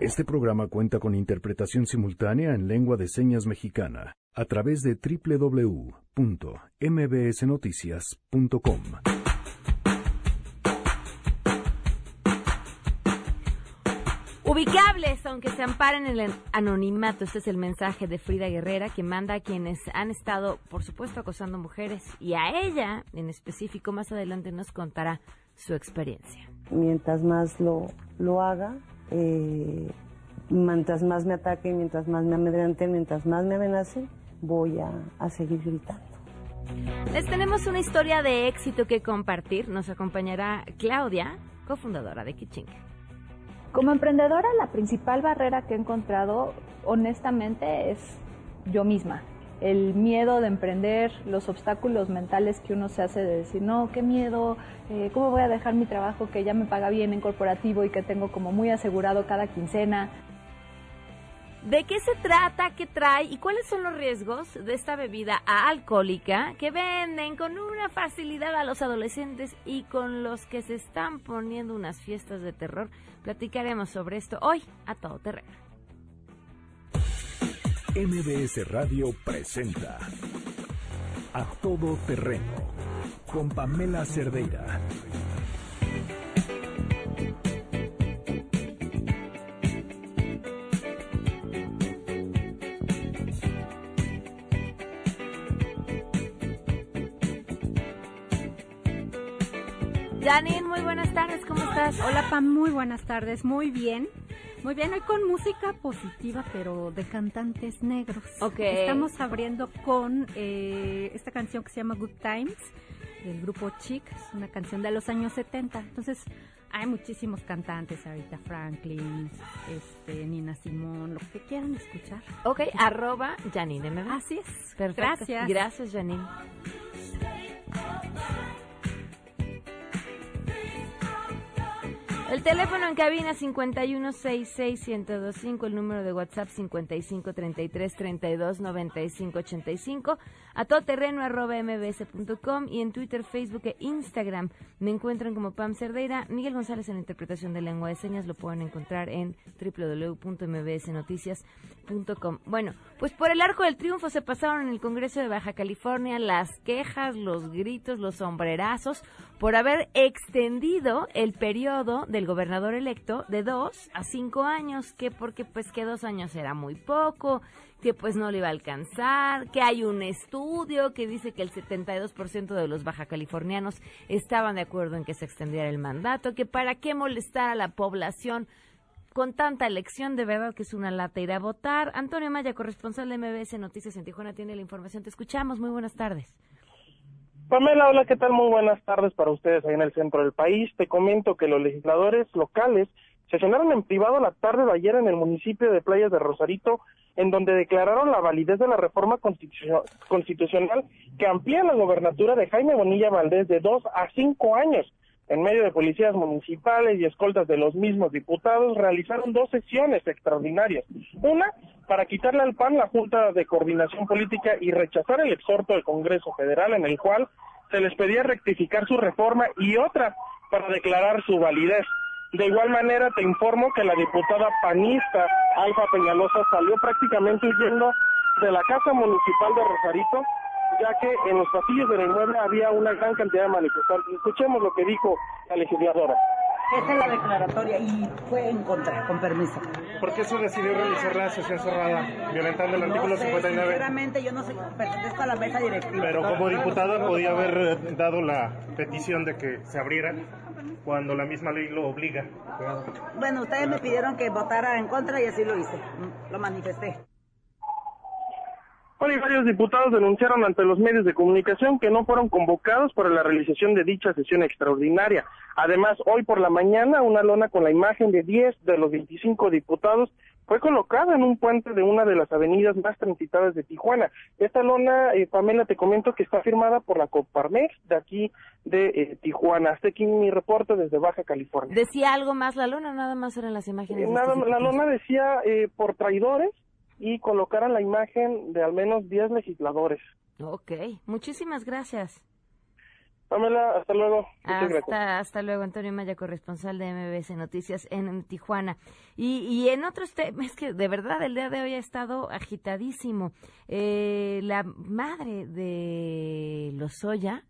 Este programa cuenta con interpretación simultánea en lengua de señas mexicana a través de www.mbsnoticias.com. Ubicables, aunque se amparen en el anonimato. Este es el mensaje de Frida Guerrera que manda a quienes han estado, por supuesto, acosando mujeres y a ella en específico. Más adelante nos contará su experiencia. Mientras más lo, lo haga, eh, mientras más me ataquen, mientras más me amedrenten, mientras más me amenacen, voy a, a seguir gritando. Les tenemos una historia de éxito que compartir. Nos acompañará Claudia, cofundadora de Kitchen. Como emprendedora, la principal barrera que he encontrado, honestamente, es yo misma. El miedo de emprender, los obstáculos mentales que uno se hace de decir, no, qué miedo, eh, ¿cómo voy a dejar mi trabajo que ya me paga bien en corporativo y que tengo como muy asegurado cada quincena? ¿De qué se trata? ¿Qué trae? ¿Y cuáles son los riesgos de esta bebida alcohólica que venden con una facilidad a los adolescentes y con los que se están poniendo unas fiestas de terror? Platicaremos sobre esto hoy a todo terreno. MBS Radio presenta A Todo Terreno con Pamela Cerdeira. Janine, muy buenas tardes, ¿cómo estás? Hola Pam, muy buenas tardes, muy bien. Muy bien, hoy con música positiva, pero de cantantes negros. Ok. Estamos abriendo con eh, esta canción que se llama Good Times, del grupo Chic, es una canción de los años 70. Entonces, hay muchísimos cantantes, ahorita Franklin, este, Nina Simón, lo que quieran escuchar. Ok, arroba Janine MB. Así es. Perfecto. Gracias. Gracias, Janine. El teléfono en cabina 5166125, el número de WhatsApp 5533329585, a todoterreno arroba mbs.com y en Twitter, Facebook e Instagram me encuentran como Pam Cerdeira. Miguel González en interpretación de lengua de señas lo pueden encontrar en www.mbsnoticias.com. Bueno, pues por el arco del triunfo se pasaron en el Congreso de Baja California las quejas, los gritos, los sombrerazos por haber extendido el periodo del gobernador electo de dos a cinco años, que porque pues que dos años era muy poco, que pues no le iba a alcanzar, que hay un estudio que dice que el 72% de los baja californianos estaban de acuerdo en que se extendiera el mandato, que para qué molestar a la población con tanta elección, de verdad que es una lata ir a votar. Antonio Maya, corresponsal de MBS Noticias en Tijuana, tiene la información. Te escuchamos. Muy buenas tardes. Pamela, hola, ¿qué tal? Muy buenas tardes para ustedes ahí en el centro del país. Te comento que los legisladores locales sesionaron en privado la tarde de ayer en el municipio de Playas de Rosarito, en donde declararon la validez de la reforma constitucional que amplía la gobernatura de Jaime Bonilla Valdés de dos a cinco años. En medio de policías municipales y escoltas de los mismos diputados, realizaron dos sesiones extraordinarias. Una, para quitarle al PAN la Junta de Coordinación Política y rechazar el exhorto del Congreso Federal en el cual se les pedía rectificar su reforma y otra, para declarar su validez. De igual manera, te informo que la diputada panista Alfa Peñalosa salió prácticamente huyendo de la Casa Municipal de Rosarito ya que en los pasillos del inmueble había una gran cantidad de manifestantes. Escuchemos lo que dijo la legisladora. Esta es la declaratoria y fue en contra, con permiso. ¿Por qué se decidió realizar la sesión cerrada, violentando el artículo no sé, 59? Sinceramente, yo no sé, pertenezco a la mesa directiva. Pero como diputada podía haber dado la petición de que se abriera cuando la misma ley lo obliga. Bueno, ustedes me pidieron que votara en contra y así lo hice. Lo manifesté. Bueno, y varios diputados denunciaron ante los medios de comunicación que no fueron convocados para la realización de dicha sesión extraordinaria. Además, hoy por la mañana, una lona con la imagen de 10 de los 25 diputados fue colocada en un puente de una de las avenidas más transitadas de Tijuana. Esta lona, eh, Pamela, te comento que está firmada por la Coparmex de aquí de eh, Tijuana. Hasta aquí mi reporte desde Baja California. ¿Decía algo más la lona? Nada más eran las imágenes. Eh, nada, la lona decía eh, por traidores y colocaran la imagen de al menos 10 legisladores. Ok, muchísimas gracias. Pamela, hasta luego. Hasta, hasta luego, Antonio Maya, corresponsal de MBS Noticias en Tijuana. Y, y en otros temas, es que de verdad el día de hoy ha estado agitadísimo. Eh, la madre de Lozoya,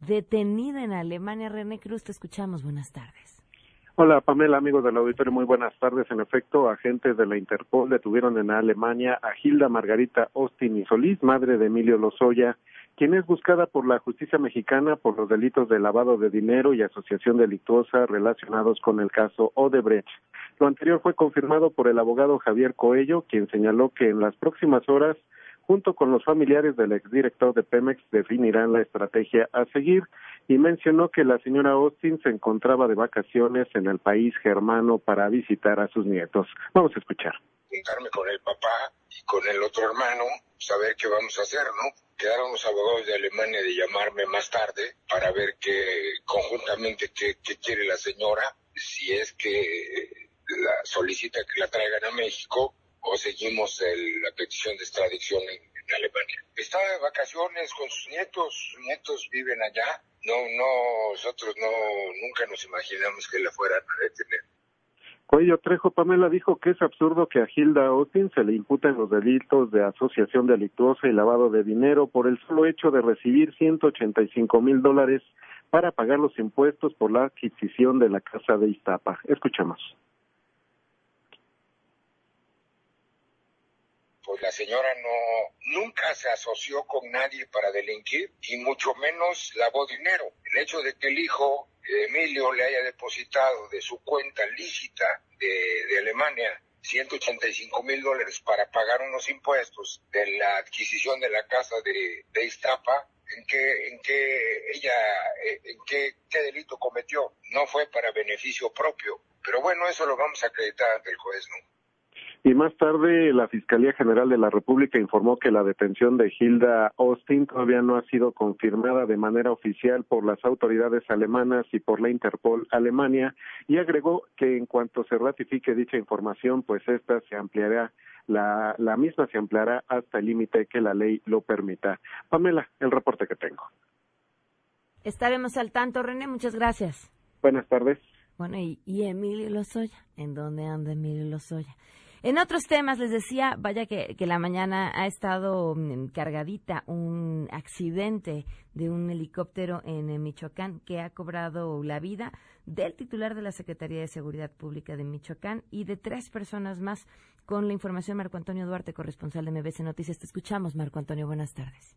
detenida en Alemania, René Cruz, te escuchamos. Buenas tardes. Hola Pamela, amigos del auditorio, muy buenas tardes. En efecto, agentes de la Interpol detuvieron en Alemania a Hilda Margarita Austin y Solís, madre de Emilio Lozoya, quien es buscada por la justicia mexicana por los delitos de lavado de dinero y asociación delictuosa relacionados con el caso Odebrecht. Lo anterior fue confirmado por el abogado Javier Coello, quien señaló que en las próximas horas junto con los familiares del exdirector de Pemex, definirán la estrategia a seguir y mencionó que la señora Austin se encontraba de vacaciones en el país germano para visitar a sus nietos. Vamos a escuchar. Juntarme con el papá y con el otro hermano, saber qué vamos a hacer, ¿no? Quedaron los abogados de Alemania de llamarme más tarde para ver qué conjuntamente qué, qué quiere la señora, si es que la solicita que la traigan a México o seguimos la petición de extradición en, Alemania. Está de vacaciones con sus nietos, sus nietos viven allá. No, no, nosotros no, nunca nos imaginamos que la fueran a detener. Coello Trejo Pamela dijo que es absurdo que a Hilda Austin se le imputen los delitos de asociación delictuosa y lavado de dinero por el solo hecho de recibir 185 mil dólares para pagar los impuestos por la adquisición de la casa de Iztapa. Escuchamos. Pues la señora no nunca se asoció con nadie para delinquir y mucho menos lavó dinero. El hecho de que el hijo Emilio le haya depositado de su cuenta lícita de, Alemania 185 mil dólares para pagar unos impuestos de la adquisición de la casa de, de Iztapa, en qué, en qué ella, en qué, qué delito cometió. No fue para beneficio propio. Pero bueno, eso lo vamos a acreditar ante el juez, ¿no? Y más tarde, la Fiscalía General de la República informó que la detención de Hilda Austin todavía no ha sido confirmada de manera oficial por las autoridades alemanas y por la Interpol Alemania y agregó que en cuanto se ratifique dicha información, pues esta se ampliará la, la misma se ampliará hasta el límite que la ley lo permita. Pamela, el reporte que tengo. Estaremos al tanto, René, muchas gracias. Buenas tardes. Bueno, y, y Emilio Lozoya, ¿en dónde anda Emilio Lozoya? En otros temas, les decía, vaya que, la mañana ha estado mm, cargadita un accidente de un helicóptero en eh, Michoacán que ha cobrado la vida del titular de la Secretaría de Seguridad Pública de Michoacán y de tres personas más. Con la información, Marco Antonio Duarte, corresponsal de MBC Noticias. Te escuchamos, Marco Antonio. Buenas tardes.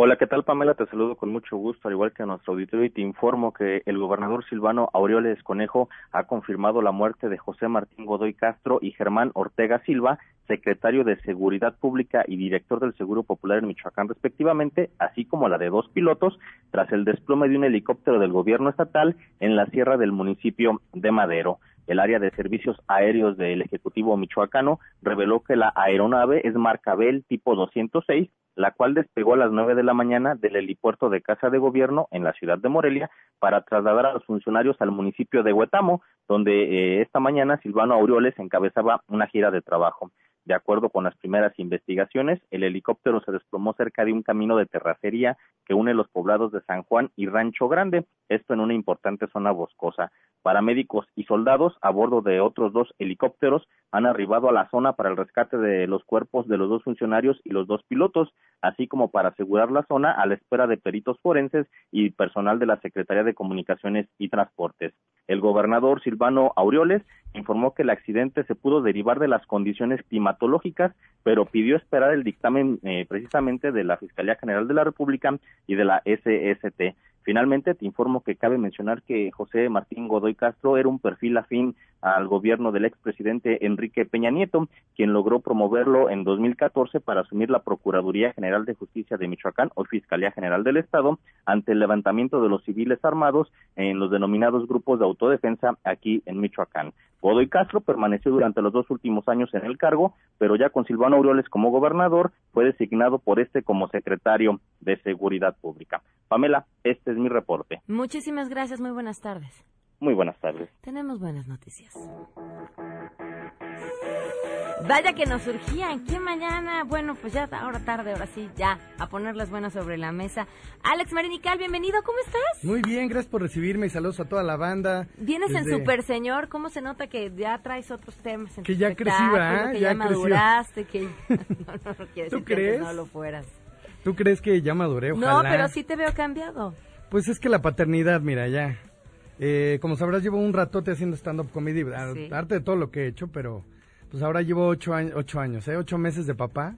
Hola, ¿qué tal Pamela? Te saludo con mucho gusto, al igual que a nuestro auditorio, y te informo que el gobernador Silvano Aureoles Conejo ha confirmado la muerte de José Martín Godoy Castro y Germán Ortega Silva, secretario de Seguridad Pública y director del Seguro Popular en Michoacán, respectivamente, así como la de dos pilotos, tras el desplome de un helicóptero del gobierno estatal en la sierra del municipio de Madero. El área de servicios aéreos del Ejecutivo Michoacano reveló que la aeronave es marca Bell tipo 206 la cual despegó a las nueve de la mañana del helipuerto de Casa de Gobierno en la ciudad de Morelia para trasladar a los funcionarios al municipio de Huetamo, donde eh, esta mañana Silvano Aureoles encabezaba una gira de trabajo. De acuerdo con las primeras investigaciones, el helicóptero se desplomó cerca de un camino de terracería que une los poblados de San Juan y Rancho Grande, esto en una importante zona boscosa. Paramédicos y soldados a bordo de otros dos helicópteros han arribado a la zona para el rescate de los cuerpos de los dos funcionarios y los dos pilotos, así como para asegurar la zona a la espera de peritos forenses y personal de la Secretaría de Comunicaciones y Transportes. El gobernador Silvano Aureoles informó que el accidente se pudo derivar de las condiciones pero pidió esperar el dictamen eh, precisamente de la Fiscalía General de la República y de la SST. Finalmente, te informo que cabe mencionar que José Martín Godoy Castro era un perfil afín al gobierno del expresidente Enrique Peña Nieto, quien logró promoverlo en 2014 para asumir la Procuraduría General de Justicia de Michoacán o Fiscalía General del Estado ante el levantamiento de los civiles armados en los denominados grupos de autodefensa aquí en Michoacán. Godoy Castro permaneció durante los dos últimos años en el cargo, pero ya con Silvano Aureoles como gobernador, fue designado por este como secretario de Seguridad Pública. Pamela, este es mi reporte. Muchísimas gracias, muy buenas tardes. Muy buenas tardes. Tenemos buenas noticias. Vaya que nos surgían. ¿Qué mañana? Bueno, pues ya ahora tarde, ahora sí, ya, a poner las buenas sobre la mesa. Alex Marinical, bienvenido, ¿cómo estás? Muy bien, gracias por recibirme y saludos a toda la banda. Vienes en Super Señor, ¿cómo se nota que ya traes otros temas en Que tu ya crecí, ¿verdad? Que Ya ya, maduraste, que... no, no, no quiere ¿Tú decir que crees? antes no lo fueras. ¿Tú crees que ya maduré? Ojalá. No, pero sí te veo cambiado. Pues es que la paternidad, mira, ya. Eh, como sabrás, llevo un ratote haciendo stand-up comedy, Sí. arte de todo lo que he hecho, pero pues ahora llevo ocho, años, ocho años, ¿eh? Ocho meses de papá.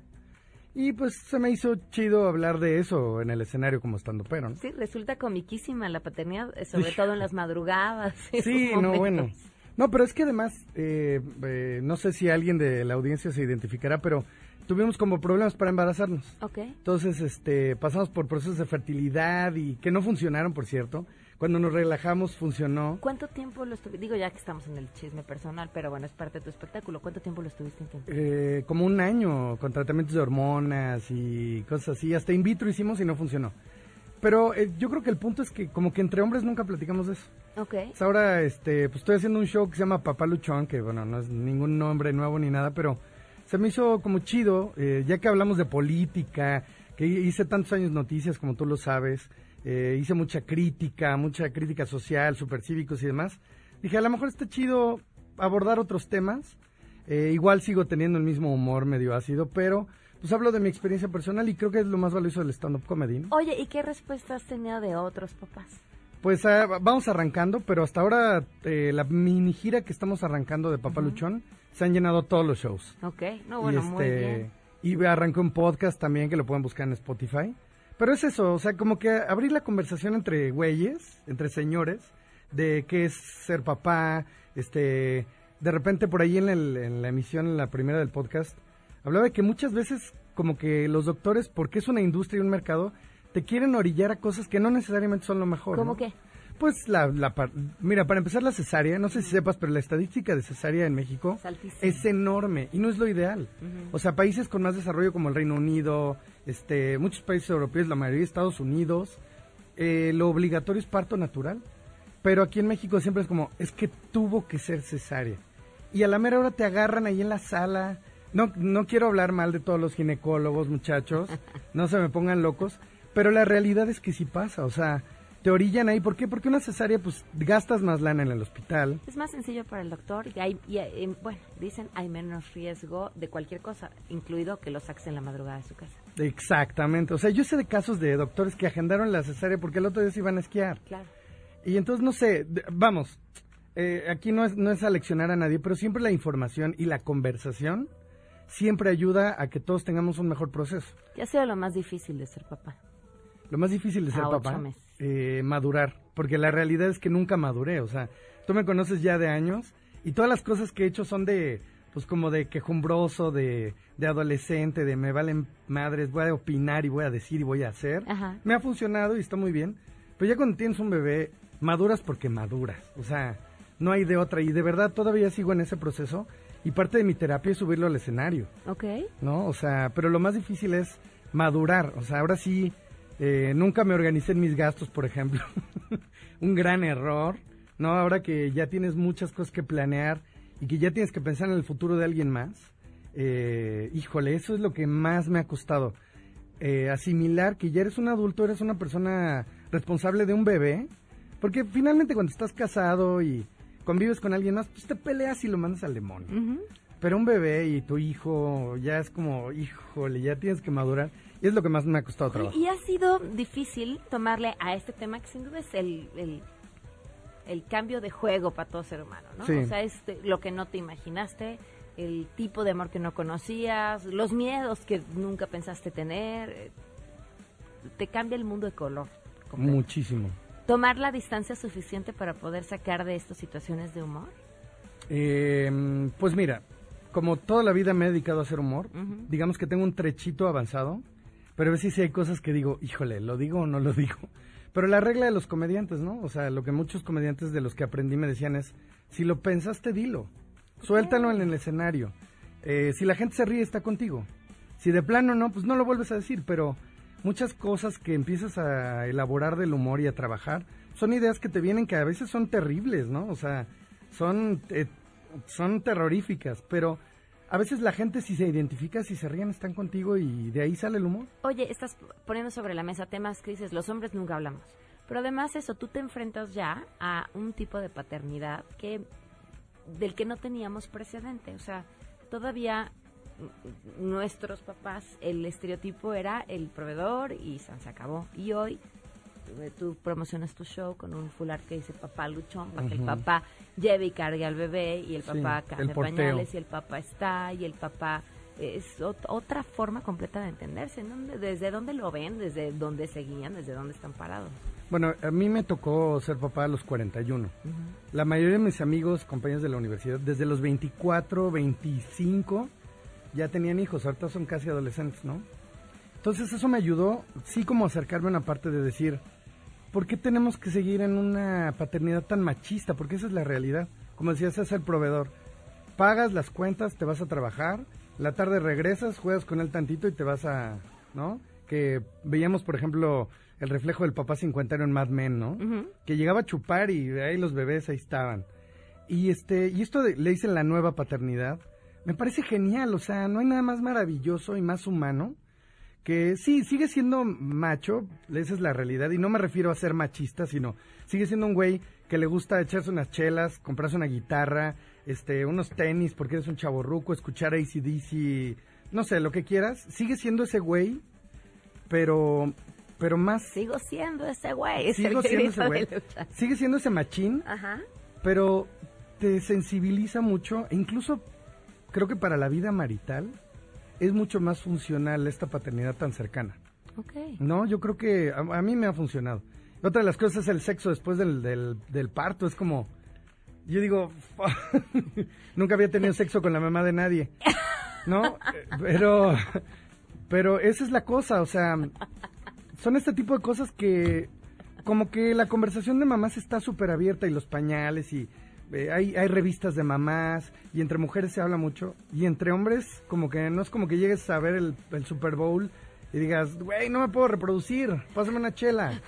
Y pues se me hizo chido hablar de eso en el escenario como estando pero, ¿no? Sí, resulta comiquísima la paternidad, eh, sobre todo en las madrugadas. Sí, no, bueno. No, pero es que además, eh, eh, no sé si alguien de la audiencia se identificará, pero tuvimos como problemas para embarazarnos. Ok. Entonces, este, pasamos por procesos de fertilidad y que no funcionaron, por cierto. Cuando nos relajamos, funcionó. ¿Cuánto tiempo lo estuviste? Digo, ya que estamos en el chisme personal, pero bueno, es parte de tu espectáculo. ¿Cuánto tiempo lo estuviste intentando? Eh, como un año con tratamientos de hormonas y cosas así. Hasta in vitro hicimos y no funcionó. Pero eh, yo creo que el punto es que como que entre hombres nunca platicamos de eso. Ok. Ahora este, pues estoy haciendo un show que se llama Papá Luchón, que bueno, no es ningún nombre nuevo ni nada, pero se me hizo como chido, eh, ya que hablamos de política, que hice tantos años noticias como tú lo sabes, eh, hice mucha crítica, mucha crítica social, supercívicos y demás. Dije, a lo mejor está chido abordar otros temas. Eh, igual sigo teniendo el mismo humor medio ácido, pero pues hablo de mi experiencia personal y creo que es lo más valioso del stand-up comedy. ¿no? Oye, ¿y qué respuesta has tenido de otros papás? Pues ah, vamos arrancando, pero hasta ahora eh, la mini gira que estamos arrancando de Papá Luchón se han llenado todos los shows. Ok, no, bueno, y, muy este, bien. Y arrancó un podcast también que lo pueden buscar en Spotify. Pero es eso, o sea, como que abrir la conversación entre güeyes, entre señores, de qué es ser papá, este, de repente por ahí en, el- en la emisión, en la primera del podcast, hablaba de que muchas veces como que los doctores, porque es una industria y un mercado, te quieren orillar a cosas que no necesariamente son lo mejor. ¿Cómo ¿no? qué? Pues la, la par- mira, para empezar la cesárea, no sé si sepas, pero la estadística de cesárea en México Es enorme y no es lo ideal. O sea, países con más desarrollo como el Reino Unido, este, muchos países europeos, la mayoría de Estados Unidos, eh, lo obligatorio es parto natural. Pero aquí en México siempre es como, es que tuvo que ser cesárea. Y a la mera hora te agarran ahí en la sala. No, no quiero hablar mal de todos los ginecólogos, muchachos. No se me pongan locos. Pero la realidad es que sí pasa. O sea, te orillan ahí. ¿Por qué? Porque una cesárea, pues gastas más lana en el hospital. Es más sencillo para el doctor y, hay, y hay- em, bueno, dicen hay menos riesgo de cualquier cosa, incluido que lo saques en la madrugada de su casa. Exactamente. O sea, yo sé de casos de doctores que agendaron la cesárea porque el otro día se iban a esquiar. Claro. Y entonces, no sé, vamos, eh, aquí no es, no es aleccionar a nadie, pero siempre la información y la conversación siempre ayuda a que todos tengamos un mejor proceso. ¿Qué ha sido lo más difícil de ser papá? Lo más difícil de ser A ocho papá, meses. Eh, madurar, porque la realidad es que nunca maduré, o sea, tú me conoces ya de años y todas las cosas que he hecho son de, pues como de quejumbroso, de, de adolescente, de me valen madres, voy a opinar y voy a decir y voy a hacer. Ajá. Me ha funcionado y está muy bien, pero ya cuando tienes un bebé, maduras porque maduras, o sea, no hay de otra y de verdad todavía sigo en ese proceso y parte de mi terapia es subirlo al escenario. Ok. ¿no? O sea, pero lo más difícil es madurar. O sea, ahora sí, eh, nunca me organicé en mis gastos, por ejemplo. Un gran error, ¿no? Ahora que ya tienes muchas cosas que planear y que ya tienes que pensar en el futuro de alguien más. eh, híjole, eso es lo que más me ha costado. Eh, asimilar que ya eres un adulto, eres una persona responsable de un bebé. Porque finalmente cuando estás casado y convives con alguien más, pues te peleas y lo mandas al demonio. Pero un bebé y tu hijo ya es como, híjole, ya tienes que madurar. Y es lo que más me ha costado trabajo. Y ha sido difícil tomarle a este tema que sin duda es el, el, el cambio de juego para todo ser humano, ¿no? Sí. O sea, es lo que no te imaginaste, el tipo de amor que no conocías, los miedos que nunca pensaste tener. eh, Te cambia el mundo de color. completo. Muchísimo. ¿Tomar la distancia suficiente para poder sacar de estas situaciones de humor? Eh, pues mira, como toda la vida me he dedicado a hacer humor, digamos que tengo un trechito avanzado, pero a veces sí hay cosas que digo, híjole, ¿lo digo o no lo digo? Pero la regla de los comediantes, ¿no? O sea, lo que muchos comediantes de los que aprendí me decían es, si lo pensaste, dilo. Suéltalo en el escenario. Eh, si la gente se ríe, está contigo. Si de plano no, pues no lo vuelves a decir, pero muchas cosas que empiezas a elaborar del humor y a trabajar son ideas que te vienen que a veces son terribles, ¿no? O sea, son, eh, son terroríficas, pero a veces la gente si se identifica, si se ríen, están contigo y de ahí sale el humor. Oye, estás poniendo sobre la mesa temas que dices, los hombres nunca hablamos. Pero además eso, tú te enfrentas ya a un tipo de paternidad que del que no teníamos precedente. O sea, todavía nuestros papás, el estereotipo era el proveedor y se acabó. Y hoy tú promocionas tu show con un fular que dice papá luchón, para que el papá lleve y cargue al bebé y el papá sí, pañales y el papá está y el papá es otra forma completa de entenderse. ¿Desde dónde lo ven? ¿Desde dónde seguían? ¿Desde dónde están parados? Bueno, a mí me tocó ser papá a los 41. La mayoría de mis amigos, compañeros de la universidad, desde los 24, 25, ya tenían hijos. Ahorita son casi adolescentes, ¿no? Entonces eso me ayudó, sí, como acercarme a una parte de decir, ¿por qué tenemos que seguir en una paternidad tan machista? Porque esa es la realidad. Como decías, es el proveedor. Pagas las cuentas, te vas a trabajar, la tarde regresas, juegas con él tantito y te vas a, ¿no? Que veíamos, por ejemplo, el reflejo del papá cincuentero en Mad Men, ¿no? Que llegaba a chupar y ahí los bebés ahí estaban. Y este, y esto le dicen la nueva paternidad, me parece genial, o sea, no hay nada más maravilloso y más humano que sí, sigue siendo macho, esa es la realidad, y no me refiero a ser machista, sino sigue siendo un güey que le gusta echarse unas chelas, comprarse una guitarra, este, unos tenis porque eres un chaborruco, escuchar ACDC, no sé, lo que quieras, sigue siendo ese güey, pero pero más sigo siendo ese güey, sigo siendo ese güey. Sigue siendo ese machín. Ajá. Pero te sensibiliza mucho, e incluso creo que para la vida marital es mucho más funcional esta paternidad tan cercana. Okay. No, yo creo que a, mí me ha funcionado. Otra de las cosas es el sexo después del, del, parto. Es como, yo digo, nunca había tenido sexo con la mamá de nadie. ¿No? Pero, pero esa es la cosa, o sea, son este tipo de cosas que como que la conversación de mamás está súper abierta y los pañales y eh, hay, hay revistas de mamás y entre mujeres se habla mucho y entre hombres como que no es como que llegues a ver el, el Super Bowl y digas, güey, no me puedo reproducir, pásame una chela.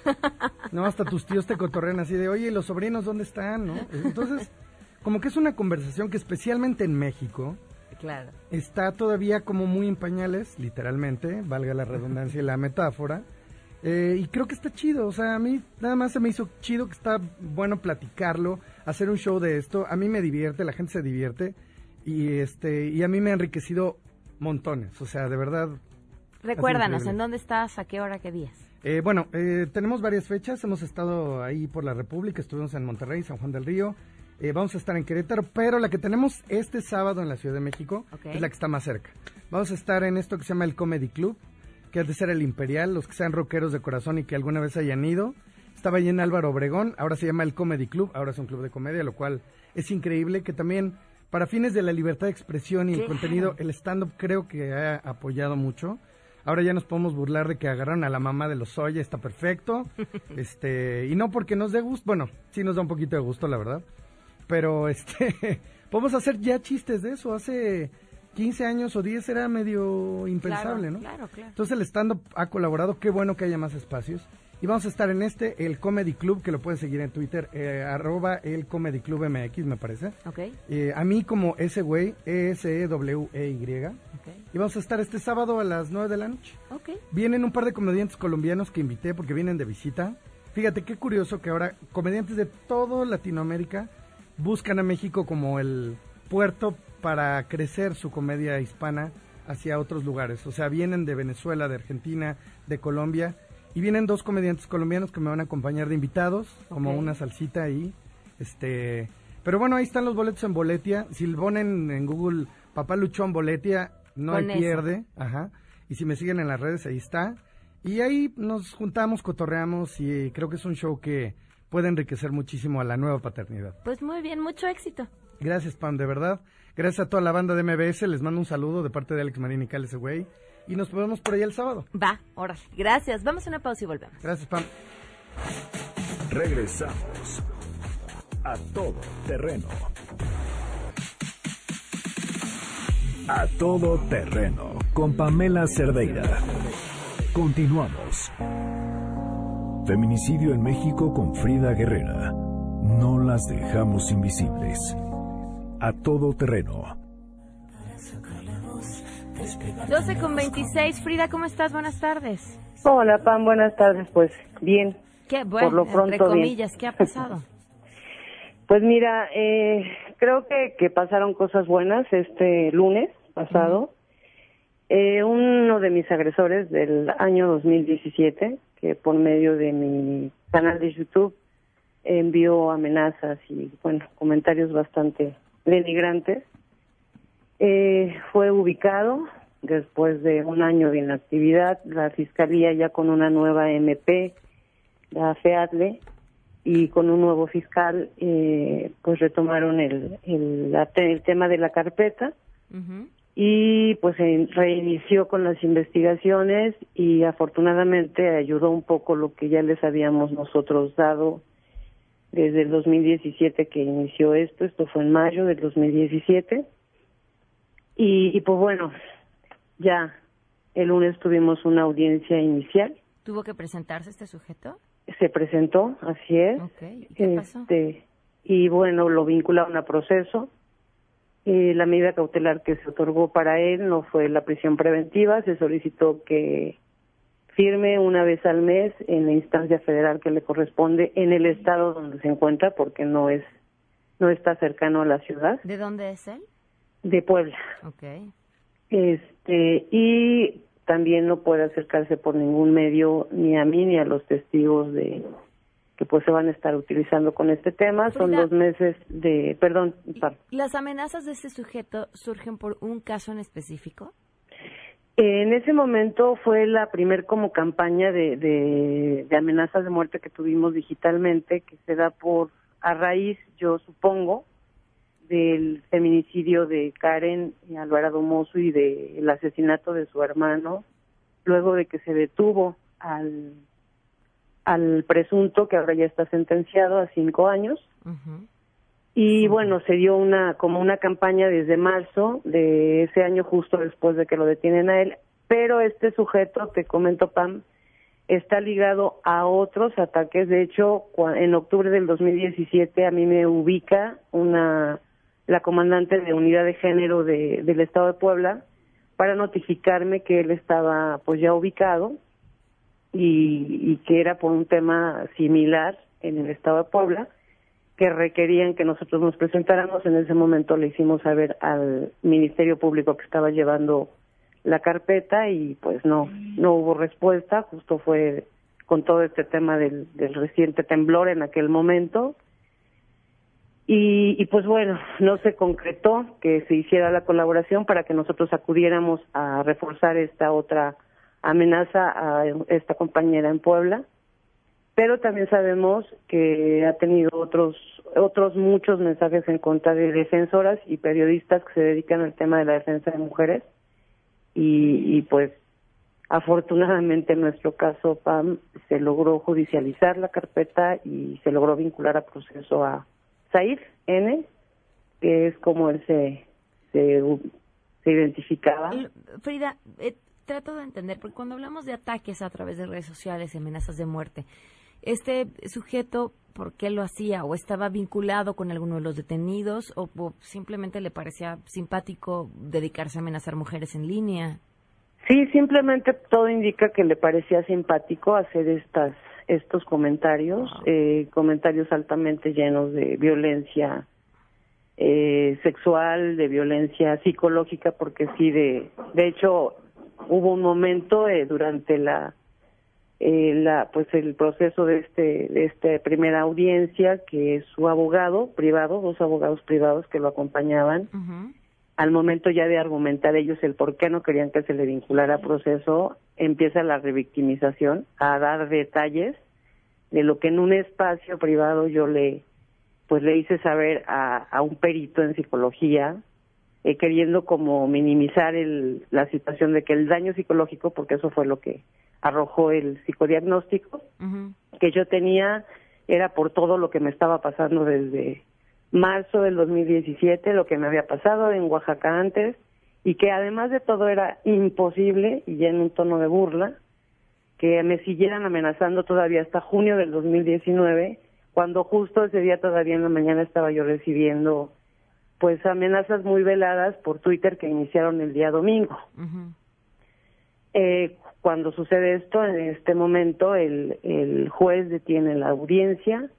No, hasta tus tíos te cotorrean así de, oye, ¿y los sobrinos dónde están? ¿no? Entonces, como que es una conversación que especialmente en México, claro. está todavía como muy en pañales, literalmente, valga la redundancia y la metáfora. Eh, y creo que está chido, o sea, a mí nada más se me hizo chido que está bueno platicarlo, hacer un show de esto, a mí me divierte, la gente se divierte y este y a mí me ha enriquecido montones, o sea, de verdad. Recuérdanos, ¿en dónde estás? ¿A qué hora? ¿Qué días? Eh, bueno, eh, tenemos varias fechas, hemos estado ahí por la República, estuvimos en Monterrey, San Juan del Río, vamos a estar en Querétaro, pero la que tenemos este sábado en la Ciudad de México es la que está más cerca. Vamos a estar en esto que se llama el Comedy Club, que es de ser el Imperial, los que sean rockeros de corazón y que alguna vez hayan ido. Estaba allí en Álvaro Obregón, ahora se llama el Comedy Club, ahora es un club de comedia, lo cual es increíble que también para fines de la libertad de expresión y el contenido, el stand-up creo que ha apoyado mucho. Ahora ya nos podemos burlar de que agarraron a la mamá de los Soya, está perfecto. este, y no porque nos dé gusto, bueno, sí nos da un poquito de gusto, la verdad. Pero este, podemos hacer ya chistes de eso. Hace 15 años o 10 era medio impensable, ¿no? Claro, claro. Entonces el stand-up ha colaborado, qué bueno que haya más espacios. Y vamos a estar en este, el Comedy Club, que lo pueden seguir en Twitter, eh, arroba el Comedy Club MX, me parece. Ok. Eh, a mí como ese güey, E-S-E-W-E-Y. Okay. Y vamos a estar este sábado a las 9 de la noche. Ok. Vienen un par de comediantes colombianos que invité porque vienen de visita. Fíjate qué curioso que ahora comediantes de toda Latinoamérica buscan a México como el puerto para crecer su comedia hispana hacia otros lugares. O sea, vienen de Venezuela, de Argentina, de Colombia. Y vienen dos comediantes colombianos que me van a acompañar de invitados, como una salsita ahí. Este, pero bueno, ahí están los boletos en Boletia. Si ponen en Google Papá Luchón Boletia, no hay pierde. Ajá. Y si me siguen en las redes, ahí está. Y ahí nos juntamos, cotorreamos y creo que es un show que puede enriquecer muchísimo a la nueva paternidad. Pues muy bien, mucho éxito. Gracias, Pam, de verdad. Gracias a toda la banda de MBS. Les mando un saludo de parte de Alex Marín y Cal, ese güey. Y nos vemos por ahí el sábado. Va, ahora Gracias. Vamos a una pausa y volvemos. Gracias, Pam. Regresamos a todo terreno. A todo terreno con Pamela Cerdeira. Continuamos. Feminicidio en México con Frida Guerrera. No las dejamos invisibles. A todo terreno 12 con 26. Frida, ¿cómo estás? Buenas tardes. Hola, Pam, buenas tardes. Pues bien. Qué bueno, Por lo pronto, entre bien. comillas, ¿qué ha pasado? Pues mira, eh, creo que, que pasaron cosas buenas este lunes pasado. Eh, uno de mis agresores del año 2017, que por medio de mi canal de YouTube envió amenazas y bueno comentarios bastante denigrantes, eh, fue ubicado después de un año de inactividad. La fiscalía ya con una nueva MP, la FEADLE, y con un nuevo fiscal, eh, pues retomaron el, el, tema de la carpeta y pues reinició con las investigaciones y afortunadamente ayudó un poco lo que ya les habíamos nosotros dado desde el 2017 que inició esto, esto fue en mayo del 2017 y, y pues bueno, ya el lunes tuvimos una audiencia inicial, ¿Tuvo que presentarse este sujeto? se presentó, así es, Ok, ¿y qué pasó? este, y bueno, lo vincularon a proceso. Eh, la medida cautelar que se otorgó para él no fue la prisión preventiva, se solicitó que firme una vez al mes en la instancia federal que le corresponde en el estado donde se encuentra, porque no es no está cercano a la ciudad ¿De dónde es él? de Puebla. Ok. Este, y también no puede acercarse por ningún medio ni a mí ni a los testigos de que pues se van a estar utilizando con este tema. Son dos meses de, perdón, par- ¿Las amenazas de este sujeto surgen por un caso en específico? En ese momento fue la primer como campaña de, de, de amenazas de muerte que tuvimos digitalmente, que se da por a raíz, yo supongo, del feminicidio de Karen Alvarado Mozo y del asesinato de su hermano, luego de que se detuvo al, al presunto que ahora ya está sentenciado a cinco años. Y bueno, se dio una como una campaña desde marzo de ese año justo después de que lo detienen a él, pero este sujeto, te comento Pam, está ligado a otros ataques. De hecho, en octubre del 2017 a mí me ubica una la comandante de unidad de género de, del estado de Puebla para notificarme que él estaba pues ya ubicado y, y que era por un tema similar en el estado de Puebla que requerían que nosotros nos presentáramos. En ese momento le hicimos saber al Ministerio Público que estaba llevando la carpeta y pues no, no hubo respuesta. Justo fue con todo este tema del, reciente temblor en aquel momento. Y, y pues bueno, no se concretó que se hiciera la colaboración para que nosotros acudiéramos a reforzar esta otra amenaza a esta compañera en Puebla pero también sabemos que ha tenido otros otros muchos mensajes en contra de defensoras y periodistas que se dedican al tema de la defensa de mujeres. Y, y pues afortunadamente en nuestro caso Pam se logró judicializar la carpeta y se logró vincular a proceso a Saif N que es como él se se, identificaba. L- Frida, eh, trato de entender, porque cuando hablamos de ataques a través de redes sociales amenazas de muerte, este sujeto, ¿por qué lo hacía? ¿O estaba vinculado con alguno de los detenidos? ¿O, o simplemente le parecía simpático dedicarse a amenazar mujeres en línea? Sí, simplemente todo indica que le parecía simpático hacer estas estos comentarios, eh, comentarios altamente llenos de violencia eh, sexual, de violencia psicológica, porque sí, de, de hecho hubo un momento eh, durante la eh, la pues el proceso de este de esta primera audiencia que su abogado privado, dos abogados privados que lo acompañaban, al momento ya de argumentar ellos el por qué no querían que se le vinculara proceso, empieza la revictimización, a dar detalles de lo que en un espacio privado yo le pues le hice saber a, a un perito en psicología, eh, queriendo como minimizar el, la situación de que el daño psicológico, porque eso fue lo que arrojó el psicodiagnóstico, que yo tenía era por todo lo que me estaba pasando desde marzo del 2017, lo que me había pasado en Oaxaca antes, y que además de todo era imposible, y ya en un tono de burla, que me siguieran amenazando todavía hasta junio del 2019, cuando justo ese día todavía en la mañana estaba yo recibiendo pues amenazas muy veladas por Twitter que iniciaron el día domingo. Eh, cuando sucede esto, en este momento el, el juez detiene la audiencia,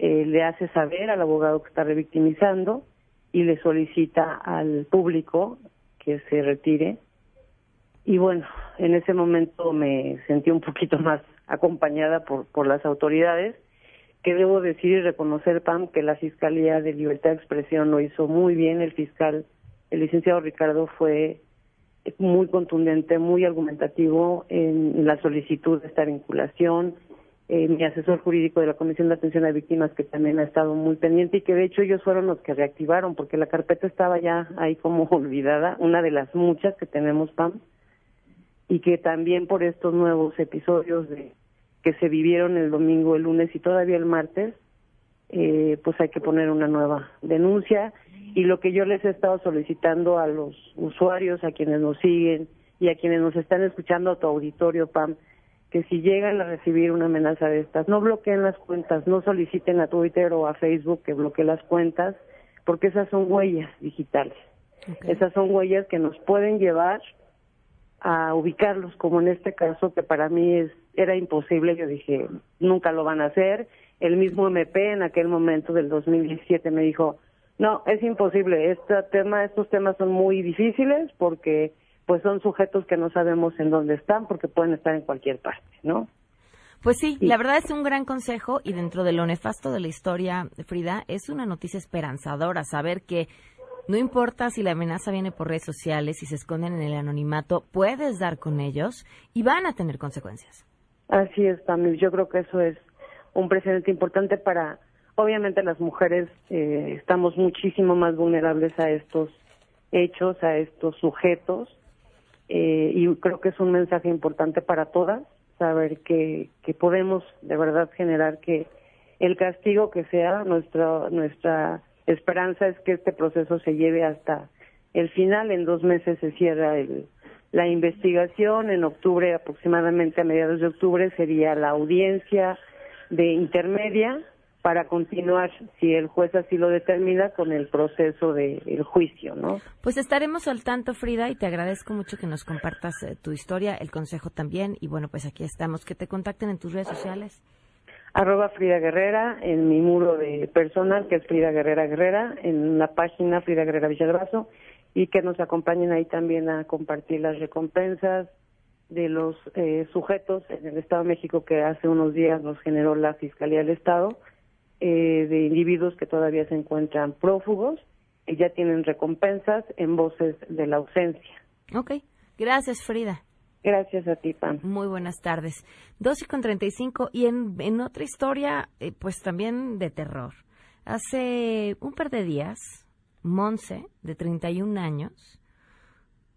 eh, le hace saber al abogado que está revictimizando y le solicita al público que se retire. Y bueno, en ese momento me sentí un poquito más acompañada por, por las autoridades, que debo decir y reconocer, Pam, que la Fiscalía de Libertad de Expresión lo hizo muy bien. El fiscal, el licenciado Ricardo, fue muy contundente, muy argumentativo en la solicitud de esta vinculación. Eh, mi asesor jurídico de la Comisión de Atención a Víctimas, que también ha estado muy pendiente y que de hecho ellos fueron los que reactivaron, porque la carpeta estaba ya ahí como olvidada, una de las muchas que tenemos, PAM, y que también por estos nuevos episodios de que se vivieron el domingo, el lunes y todavía el martes, eh, pues hay que poner una nueva denuncia y lo que yo les he estado solicitando a los usuarios, a quienes nos siguen y a quienes nos están escuchando a tu auditorio, Pam, que si llegan a recibir una amenaza de estas, no bloqueen las cuentas, no soliciten a Twitter o a Facebook que bloquee las cuentas, porque esas son huellas digitales. Esas son huellas que nos pueden llevar a ubicarlos, como en este caso que para mí es era imposible. Yo dije, nunca lo van a hacer. El mismo MP en aquel momento del 2017 me dijo, no, es imposible. Este tema, estos temas son muy difíciles porque pues son sujetos que no sabemos en dónde están porque pueden estar en cualquier parte, ¿no? Pues sí, la verdad es un gran consejo y dentro de lo nefasto de la historia, Frida, es una noticia esperanzadora saber que no importa si la amenaza viene por redes sociales, si se esconden en el anonimato, puedes dar con ellos y van a tener consecuencias. Así es, también. Yo creo que eso es un precedente importante para Obviamente las mujeres eh, estamos muchísimo más vulnerables a estos hechos, a estos sujetos, eh, y creo que es un mensaje importante para todas, saber que, que podemos de verdad generar que el castigo que sea, nuestra, nuestra esperanza es que este proceso se lleve hasta el final, en dos meses se cierra el, la investigación, en octubre aproximadamente a mediados de octubre sería la audiencia de intermedia para continuar, si el juez así lo determina, con el proceso del juicio, ¿no? Pues estaremos al tanto, Frida, y te agradezco mucho que nos compartas eh, tu historia, el consejo también, y bueno, pues aquí estamos. Que te contacten en tus redes sociales. Arroba Frida Guerrera, en mi muro de personal, que es Frida Guerrera Guerrera, en la página Frida Guerrera Villagraso, y que nos acompañen ahí también a compartir las recompensas de los eh, sujetos en el Estado de México que hace unos días nos generó la Fiscalía del Estado eh, de individuos que todavía se encuentran prófugos y ya tienen recompensas en voces de la ausencia. Ok, gracias Frida. Gracias a ti, Pam. Muy buenas tardes. Dos y con treinta y cinco. Y en, en otra historia, eh, pues también de terror. Hace un par de días, Monse, de 31 años,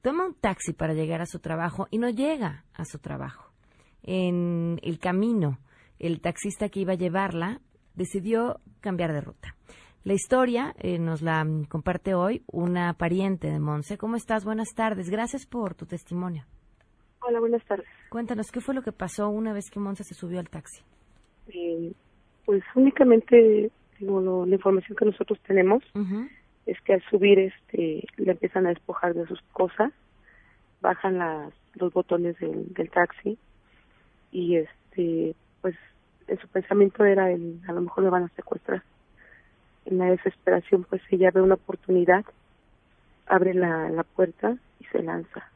toma un taxi para llegar a su trabajo y no llega a su trabajo. En el camino, el taxista que iba a llevarla decidió cambiar de ruta. La historia eh, nos la comparte hoy una pariente de Monse. ¿Cómo estás? Buenas tardes. Gracias por tu testimonio. Hola, buenas tardes. Cuéntanos, ¿qué fue lo que pasó una vez que Monse se subió al taxi? Eh, pues únicamente la información que nosotros tenemos es que al subir este le empiezan a despojar de sus cosas, bajan las, los botones del, del taxi y este pues en su pensamiento era el, a lo mejor me van a secuestrar. En la desesperación, pues ella ve una oportunidad, abre la, la puerta y se lanza.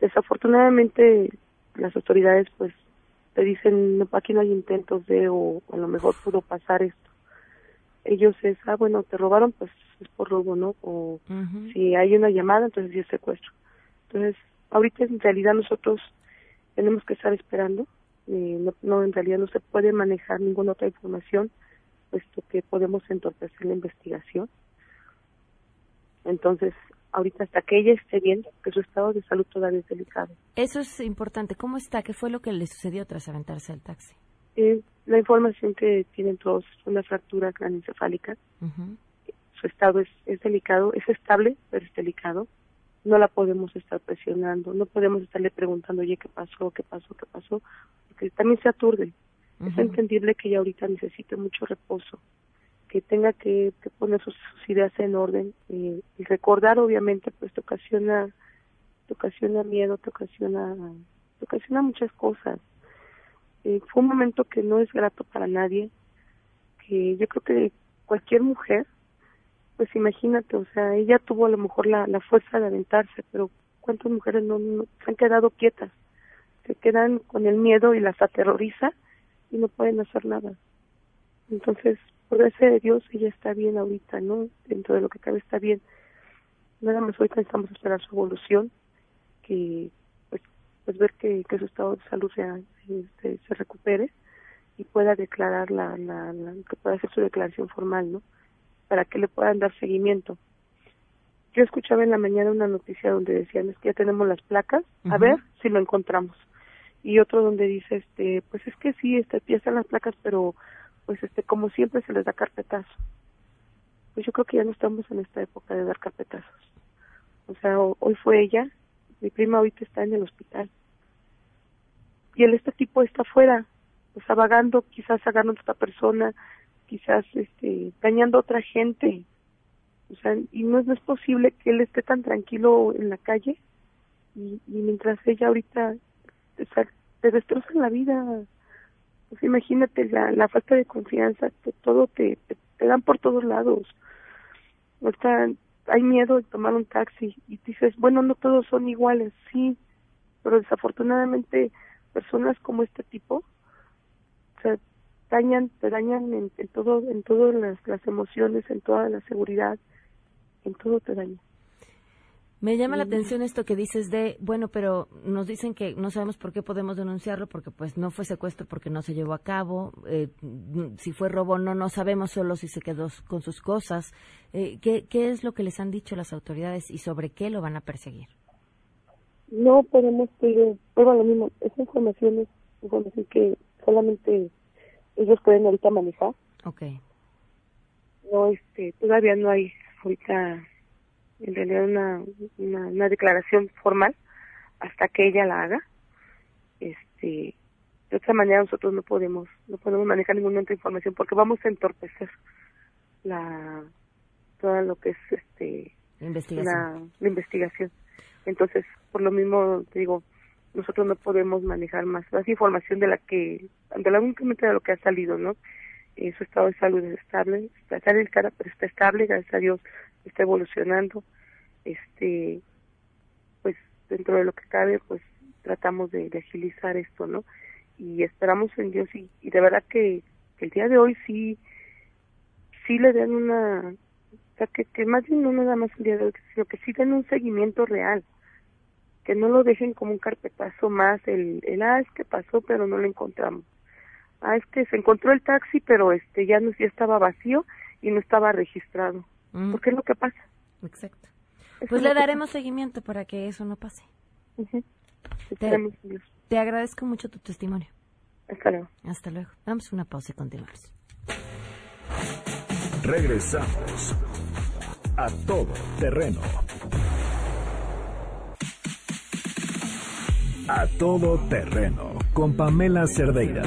Desafortunadamente, las autoridades, pues, te dicen, no, aquí no hay intentos de, o a lo mejor pudo pasar esto. Ellos es, ah, bueno, te robaron, pues es por robo, ¿no? O si hay una llamada, entonces sí es secuestro. Entonces, ahorita en realidad nosotros tenemos que estar esperando eh, no, no, en realidad no se puede manejar ninguna otra información, puesto que podemos entorpecer la investigación. Entonces, ahorita hasta que ella esté bien, que su estado de salud todavía es delicado. Eso es importante. ¿Cómo está? ¿Qué fue lo que le sucedió tras aventarse al taxi? Eh, la información que tienen todos, una fractura craneoencefálica. Su estado es, es delicado, es estable, pero es delicado no la podemos estar presionando, no podemos estarle preguntando, oye, ¿qué pasó? ¿Qué pasó? ¿Qué pasó? Porque también se aturde. Es entendible que ella ahorita necesite mucho reposo, que que tenga que, poner sus, ideas en orden eh, y recordar obviamente pues te ocasiona te ocasiona miedo te ocasiona te ocasiona muchas cosas eh, fue un momento que no es grato para nadie que yo creo que cualquier mujer pues imagínate o sea ella tuvo a lo mejor la, la fuerza de aventarse pero cuántas mujeres no, no se han quedado quietas se quedan con el miedo y las aterroriza y no pueden hacer nada entonces por gracia de Dios ella está bien ahorita, ¿no? Dentro de lo que cabe está bien. Nada más ahorita necesitamos esperar su evolución, que pues, pues ver que, que su estado de salud sea, este, se recupere y pueda declarar la, la, que pueda hacer su declaración formal, ¿no? Para que le puedan dar seguimiento. Yo escuchaba en la mañana una noticia donde decían es que ya tenemos las placas, a ver si lo encontramos. Y otro donde dice este, pues es que sí, este, ya están las placas, pero pues este como siempre se les da carpetazo. Pues yo creo que ya no estamos en esta época de dar carpetazos. O sea, hoy fue ella, mi prima ahorita está en el hospital. Y el este tipo está afuera, sea, vagando, quizás agarrando a otra persona, quizás este dañando a otra gente. O sea, y no es, no es posible que él esté tan tranquilo en la calle y, mientras ella ahorita o sea, te destrozan la vida pues imagínate la, la falta de confianza, que todo te, te, dan por todos lados. Hay miedo de tomar un taxi y dices, bueno, no todos son iguales, sí, pero desafortunadamente personas como este tipo, o sea, dañan, te dañan en, en todo, en todas las, las emociones, en toda la seguridad, en todo te dañan. Me llama la atención esto que dices de, bueno, pero nos dicen que no sabemos por qué podemos denunciarlo, porque pues no fue secuestro, porque no se llevó a cabo, eh, si fue robo no, no sabemos solo si se quedó con sus cosas. Eh, ¿qué, ¿Qué es lo que les han dicho las autoridades y sobre qué lo van a perseguir? No podemos pedir, pero lo mismo, esa información es información que solamente ellos pueden ahorita manejar. Ok. No, este, todavía no hay ahorita en realidad una, una, declaración formal hasta que ella la haga. Este, de otra manera nosotros no podemos, no podemos manejar ninguna otra información porque vamos a entorpecer la toda lo que es este investigación. La, investigación. Entonces, por lo mismo te digo, nosotros no podemos manejar más, más información de la que, de la únicamente de lo que ha salido, ¿no? Eh, su estado de salud es estable, está delicada, pero está estable, gracias a Dios está evolucionando. Este, pues dentro de lo que cabe, pues tratamos de, agilizar esto, ¿no? Y esperamos en Dios y, y de verdad que, el día de hoy sí, sí le den una, o sea, que, que más bien no nada más el día de hoy, sino que sí den un seguimiento real, que no lo dejen como un carpetazo más, el, el ah, es que pasó, pero no lo encontramos ah, es que se encontró el taxi, pero este ya no ya estaba vacío y no estaba registrado. Mm. ¿Por qué es lo que pasa? Exacto. pues le daremos seguimiento para que eso no pase. te, agradezco mucho tu testimonio. Hasta luego. Hasta luego. Damos una pausa y continuamos. Regresamos a todo terreno. A todo terreno con Pamela Cerdeira.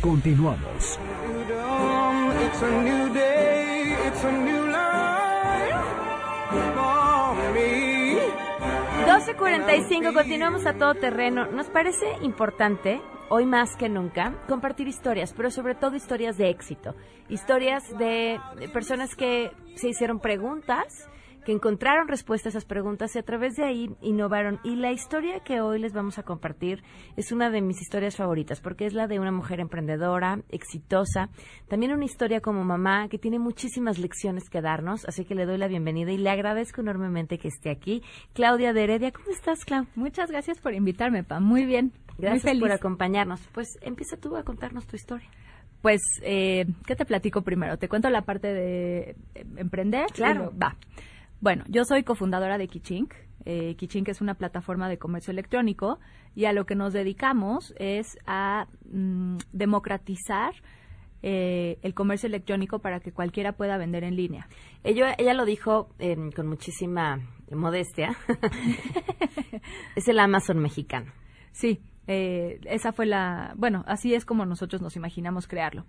Continuamos. 12.45, continuamos a todo terreno. Nos parece importante, hoy más que nunca, compartir historias, pero sobre todo historias de éxito. Historias de personas que se hicieron preguntas que encontraron respuesta a esas preguntas y a través de ahí innovaron. Y la historia que hoy les vamos a compartir es una de mis historias favoritas porque es la de una mujer emprendedora, exitosa, también una historia como mamá que tiene muchísimas lecciones que darnos, así que le doy la bienvenida y le agradezco enormemente que esté aquí. Claudia de Heredia, ¿cómo estás, Clau? Muchas gracias por invitarme, Pa. Muy bien. Gracias por acompañarnos. Pues empieza tú a contarnos tu historia. Pues, eh, ¿qué te platico primero? ¿Te cuento la parte de emprender? Claro. Va. Bueno, yo soy cofundadora de Kichink. Eh, Kichink es una plataforma de comercio electrónico y a lo que nos dedicamos es a mm, democratizar eh, el comercio electrónico para que cualquiera pueda vender en línea. Ella, ella lo dijo em, con muchísima modestia. es el Amazon mexicano. Sí, eh, esa fue la, bueno, así es como nosotros nos imaginamos crearlo.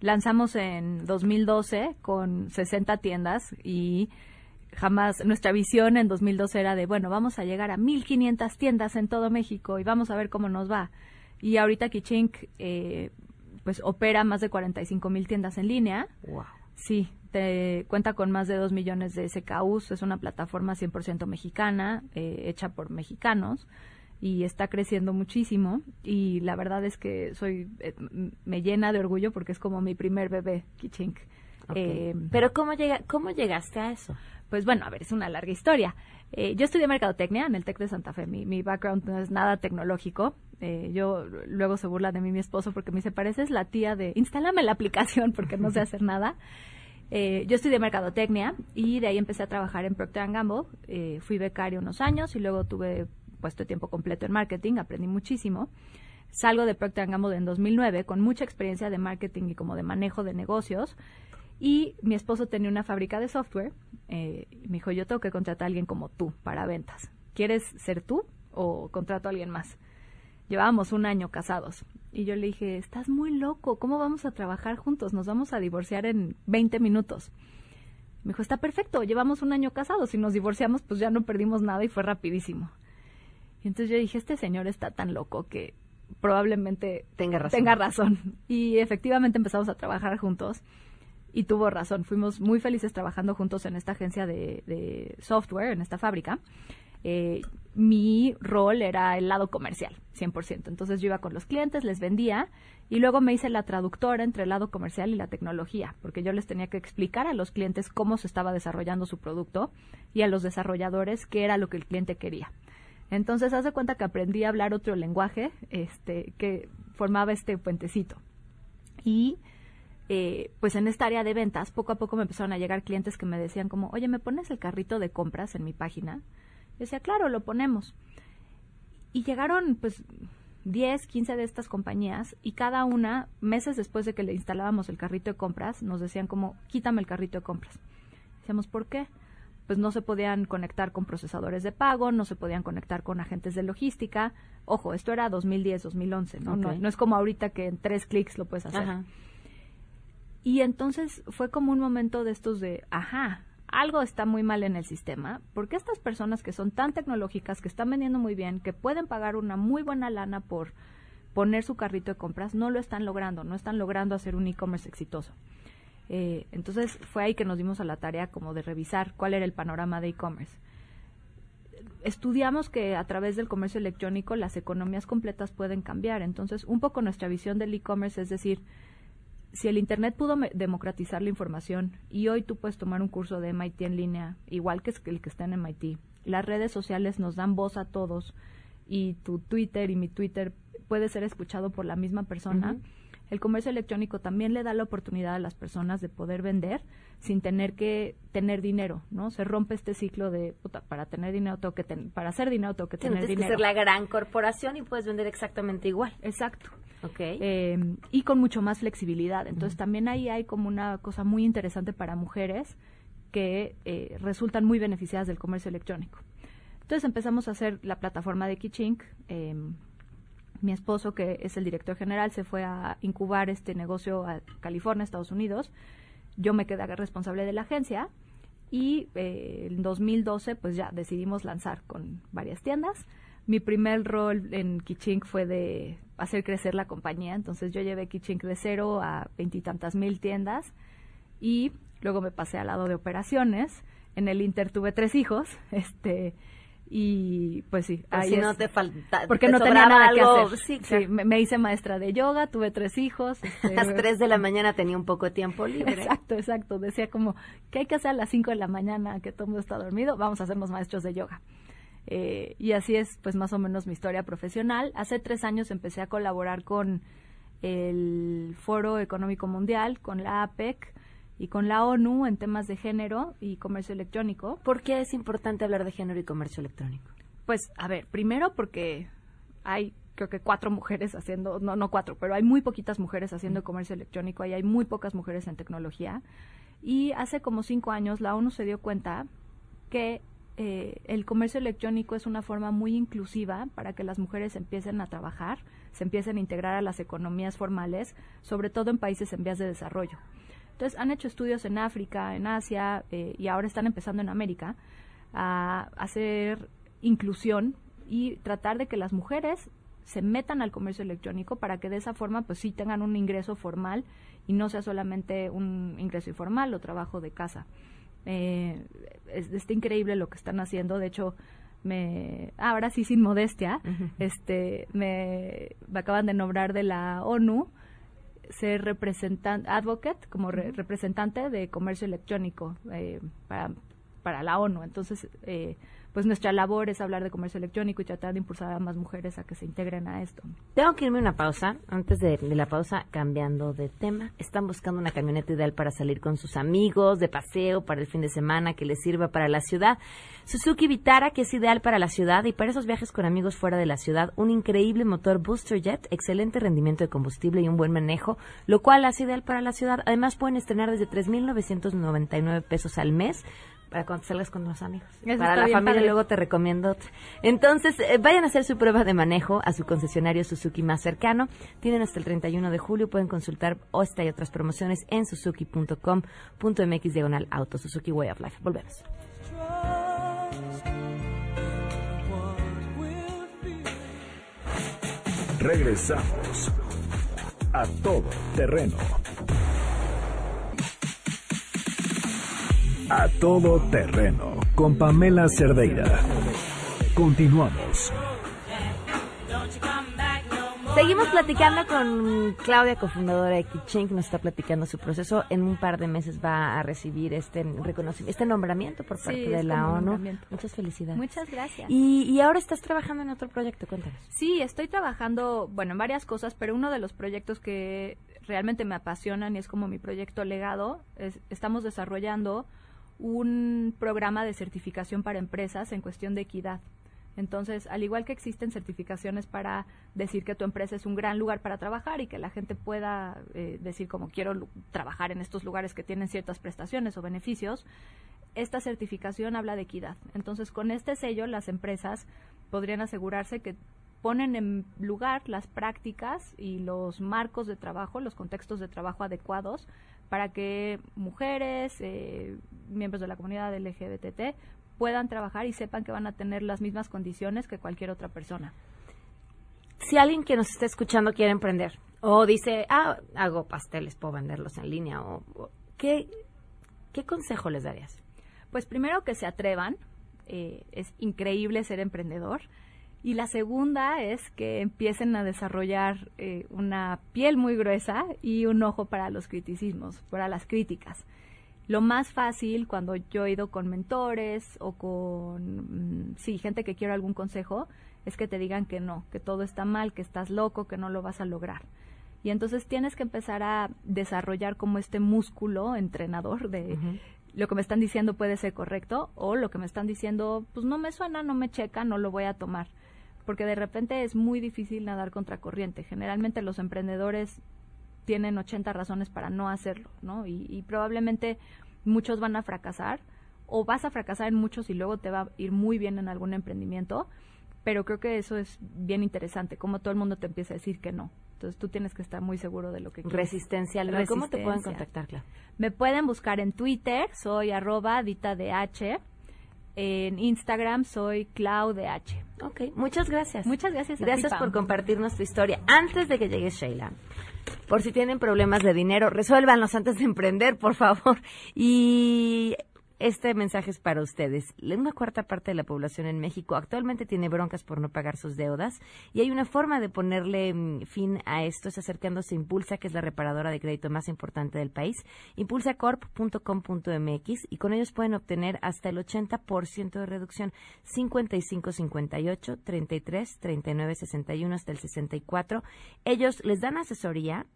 lanzamos en 2012 con 60 tiendas y jamás, nuestra visión en 2012 era de, bueno, vamos a llegar a 1500 tiendas en todo México y vamos a ver cómo nos va. Y ahorita Kichink, eh, pues opera más de 45 mil tiendas en línea. Wow. Sí, te, cuenta con más de 2 millones de SKUs, es una plataforma 100% mexicana, eh, hecha por mexicanos y está creciendo muchísimo y la verdad es que soy eh, me llena de orgullo porque es como mi primer bebé Kichink. Eh, Pero ¿cómo, llega, ¿cómo llegaste a eso? Pues bueno, a ver, es una larga historia. Eh, yo estudié mercadotecnia en el TEC de Santa Fe. Mi, mi background no es nada tecnológico. Eh, yo luego se burla de mí mi esposo porque me dice, pareces la tía de, instálame la aplicación porque no sé hacer nada. Eh, yo estudié mercadotecnia y de ahí empecé a trabajar en Procter Gamble. Eh, fui becario unos años y luego tuve puesto tiempo completo en marketing, aprendí muchísimo. Salgo de Procter Gamble en 2009 con mucha experiencia de marketing y como de manejo de negocios y mi esposo tenía una fábrica de software. Eh, me dijo, yo tengo que contratar a alguien como tú para ventas. ¿Quieres ser tú o contrato a alguien más? Llevábamos un año casados. Y yo le dije, estás muy loco, ¿cómo vamos a trabajar juntos? Nos vamos a divorciar en 20 minutos. Me dijo, está perfecto, llevamos un año casados. Si nos divorciamos, pues ya no perdimos nada y fue rapidísimo. Y entonces yo dije, este señor está tan loco que probablemente tenga razón. Tenga razón. Y efectivamente empezamos a trabajar juntos y tuvo razón. Fuimos muy felices trabajando juntos en esta agencia de, software, en esta fábrica. Eh, mi rol era el lado comercial, 100%. Entonces yo iba con los clientes, les vendía y luego me hice la traductora entre el lado comercial y la tecnología, porque yo les tenía que explicar a los clientes cómo se estaba desarrollando su producto y a los desarrolladores qué era lo que el cliente quería. Entonces, hace cuenta que aprendí a hablar otro lenguaje este, que formaba este puentecito. Y eh, pues en esta área de ventas, poco a poco me empezaron a llegar clientes que me decían como, oye, ¿me pones el carrito de compras en mi página? Yo decía, claro, lo ponemos. Y llegaron, pues, 10, 15 de estas compañías y cada una, meses después de que le instalábamos el carrito de compras, nos decían como, quítame el carrito de compras. Decíamos, ¿por qué? Pues no se podían conectar con procesadores de pago, no se podían conectar con agentes de logística. Ojo, esto era 2010, 2011, ¿no? No, no es como ahorita que en tres clics lo puedes hacer. Ajá. Y entonces fue como un momento de estos de, ajá, algo está muy mal en el sistema, porque estas personas que son tan tecnológicas, que están vendiendo muy bien, que pueden pagar una muy buena lana por poner su carrito de compras, no lo están logrando, no están logrando hacer un e-commerce exitoso. Eh, entonces fue ahí que nos dimos a la tarea como de revisar cuál era el panorama de e-commerce. Estudiamos que a través del comercio electrónico las economías completas pueden cambiar, entonces un poco nuestra visión del e-commerce es decir, si el Internet pudo democratizar la información y hoy tú puedes tomar un curso de MIT en línea, igual que el que está en MIT, las redes sociales nos dan voz a todos y tu Twitter y mi Twitter puede ser escuchado por la misma persona. El comercio electrónico también le da la oportunidad a las personas de poder vender sin tener que tener dinero, ¿no? Se rompe este ciclo de, puta, para tener dinero tengo que para hacer dinero tengo que tener Tienes dinero. que ser la gran corporación y puedes vender exactamente igual. Exacto. Ok. Eh, y con mucho más flexibilidad. Entonces también ahí hay como una cosa muy interesante para mujeres que eh, resultan muy beneficiadas del comercio electrónico. Entonces empezamos a hacer la plataforma de Kichink. Eh, mi esposo, que es el director general, se fue a incubar este negocio a California, Estados Unidos. Yo me quedé responsable de la agencia y eh, en 2012 pues ya decidimos lanzar con varias tiendas. Mi primer rol en Kichink fue de hacer crecer la compañía, entonces yo llevé Kichink de cero a veintitantas mil tiendas y luego me pasé al lado de operaciones. En el Inter tuve tres hijos, este y pues sí, pues ahí si es, no te falta porque te no tenía nada que algo, hacer. sí, Sí, me, me hice maestra de yoga, tuve tres hijos. este, a las 3 de la mañana tenía un poco de tiempo libre. Exacto, exacto. Decía como, ¿qué hay que hacer a las 5 de la mañana que todo el mundo está dormido? Vamos a hacernos maestros de yoga. Eh, y así es, pues, más o menos mi historia profesional. Hace tres años empecé a colaborar con el Foro Económico Mundial, con la APEC y con la ONU en temas de género y comercio electrónico. ¿Por qué es importante hablar de género y comercio electrónico? Pues, a ver, primero porque hay creo que cuatro mujeres haciendo, no, no cuatro, pero hay muy poquitas mujeres haciendo comercio electrónico, y hay muy pocas mujeres en tecnología. Y hace como cinco años la ONU se dio cuenta que eh, el comercio electrónico es una forma muy inclusiva para que las mujeres empiecen a trabajar, se empiecen a integrar a las economías formales, sobre todo en países en vías de desarrollo. Entonces, han hecho estudios en África, en Asia eh, y ahora están empezando en América a hacer inclusión y tratar de que las mujeres se metan al comercio electrónico para que de esa forma pues sí tengan un ingreso formal y no sea solamente un ingreso informal o trabajo de casa. Eh, es, está increíble lo que están haciendo. De hecho, me ahora sí sin modestia, este me, acaban de nombrar de la ONU ser representante advocate como representante de comercio electrónico eh, para para la ONU. Entonces, eh, pues nuestra labor es hablar de comercio electrónico y tratar de impulsar a más mujeres a que se integren a esto. Tengo que irme una pausa. Antes de, la pausa, cambiando de tema, están buscando una camioneta ideal para salir con sus amigos, de paseo, para el fin de semana, que les sirva para la ciudad. Suzuki Vitara, que es ideal para la ciudad y para esos viajes con amigos fuera de la ciudad. Un increíble motor Booster Jet, excelente rendimiento de combustible y un buen manejo, lo cual hace ideal para la ciudad. Además, pueden estrenar desde 3.999 pesos al mes para cuando salgas con los amigos. para la familia luego te recomiendo otra. Entonces, eh, vayan a hacer su prueba de manejo a su concesionario Suzuki más cercano. Tienen hasta el 31 de julio, pueden consultar esta y otras promociones en suzuki.com.mx diagonal auto, Suzuki Way of Life. Volvemos. Regresamos a todo terreno. A todo terreno con Pamela Cerdeira. Continuamos. Seguimos platicando con Claudia, cofundadora de Kichink, nos está platicando su proceso. En un par de meses va a recibir este reconocimiento, este nombramiento por parte de la ONU. Muchas felicidades. Muchas gracias. Y, y, ahora estás trabajando en otro proyecto, cuéntanos. Sí, estoy trabajando, bueno, en varias cosas, pero uno de los proyectos que realmente me apasionan y es como mi proyecto legado, es, estamos desarrollando un programa de certificación para empresas en cuestión de equidad. Entonces, al igual que existen certificaciones para decir que tu empresa es un gran lugar para trabajar y que la gente pueda eh, decir como quiero trabajar en estos lugares que tienen ciertas prestaciones o beneficios, esta certificación habla de equidad. Entonces, con este sello, las empresas podrían asegurarse que ponen en lugar las prácticas y los marcos de trabajo, los contextos de trabajo adecuados para que mujeres, eh, miembros de la comunidad LGBT puedan trabajar y sepan que van a tener las mismas condiciones que cualquier otra persona. Si alguien que nos está escuchando quiere emprender o dice, ah, hago pasteles, puedo venderlos en línea, o, ¿qué, ¿qué consejo les darías? Pues primero que se atrevan, eh, es increíble ser emprendedor. Y la segunda es que empiecen a desarrollar eh, una piel muy gruesa y un ojo para los criticismos, para las críticas. Lo más fácil cuando yo he ido con mentores o con, mm, sí, gente que quiere algún consejo, es que te digan que no, que todo está mal, que estás loco, que no lo vas a lograr. Y entonces tienes que empezar a desarrollar como este músculo entrenador de lo que me están diciendo puede ser correcto o lo que me están diciendo, pues no me suena, no me checa, no lo voy a tomar porque de repente es muy difícil nadar contra corriente. Generalmente los emprendedores tienen 80 razones para no hacerlo, ¿no? Y, probablemente muchos van a fracasar o vas a fracasar en muchos y luego te va a ir muy bien en algún emprendimiento, pero creo que eso es bien interesante, como todo el mundo te empieza a decir que no. Entonces tú tienes que estar muy seguro de lo que quieres. Resistencia. ¿Cómo te pueden contactar, Me pueden buscar en Twitter, soy arroba ditadh, en Instagram soy claudeh. Ok, muchas gracias. Muchas gracias. gracias por compartirnos tu historia. Antes de que llegue Sheila, por si tienen problemas de dinero, resuélvanlos antes de emprender, por favor. Y este mensaje es para ustedes. Una cuarta parte de la población en México actualmente tiene broncas por no pagar sus deudas y hay una forma de ponerle mm, fin a esto es acercándose a Impulsa, que es la reparadora de crédito más importante del país, impulsacorp.com.mx y con ellos pueden obtener hasta el 80% de reducción 55 58 33 39 61 hasta el 64. Ellos les dan asesoría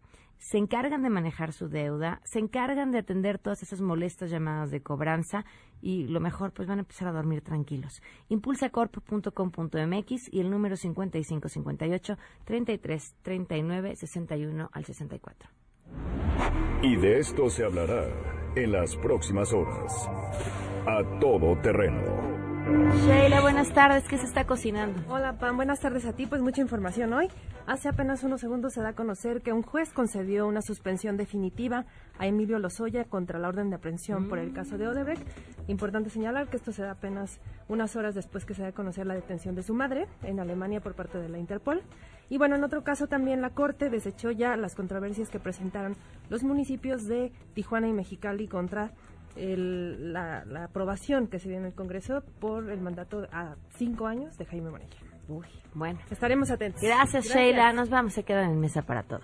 se encargan de manejar su deuda, se encargan de atender todas esas molestas llamadas de cobranza y lo mejor, pues van a empezar a dormir tranquilos. Impulsacorp.com.mx y el número 5558 33 39 61 al 64. Y de esto se hablará en las próximas horas. A todo terreno Sheila, buenas tardes. ¿Qué se está cocinando? Hola, Pam. Buenas tardes a ti. Pues mucha información hoy. Hace apenas unos segundos se da a conocer que un juez concedió una suspensión definitiva a Emilio Lozoya contra la orden de aprehensión por el caso de Odebrecht. Importante señalar que esto se da apenas unas horas después que se da a conocer la detención de su madre en Alemania por parte de la Interpol. Y bueno, en otro caso también la Corte desechó ya las controversias que presentaron los municipios de Tijuana y Mexicali contra el- la, la aprobación que se dio en el Congreso por el mandato a cinco años de Jaime Morella. Uy, bueno. Estaremos atentos. Gracias, Sheila. Nos vamos. Se quedan en mesa para todos.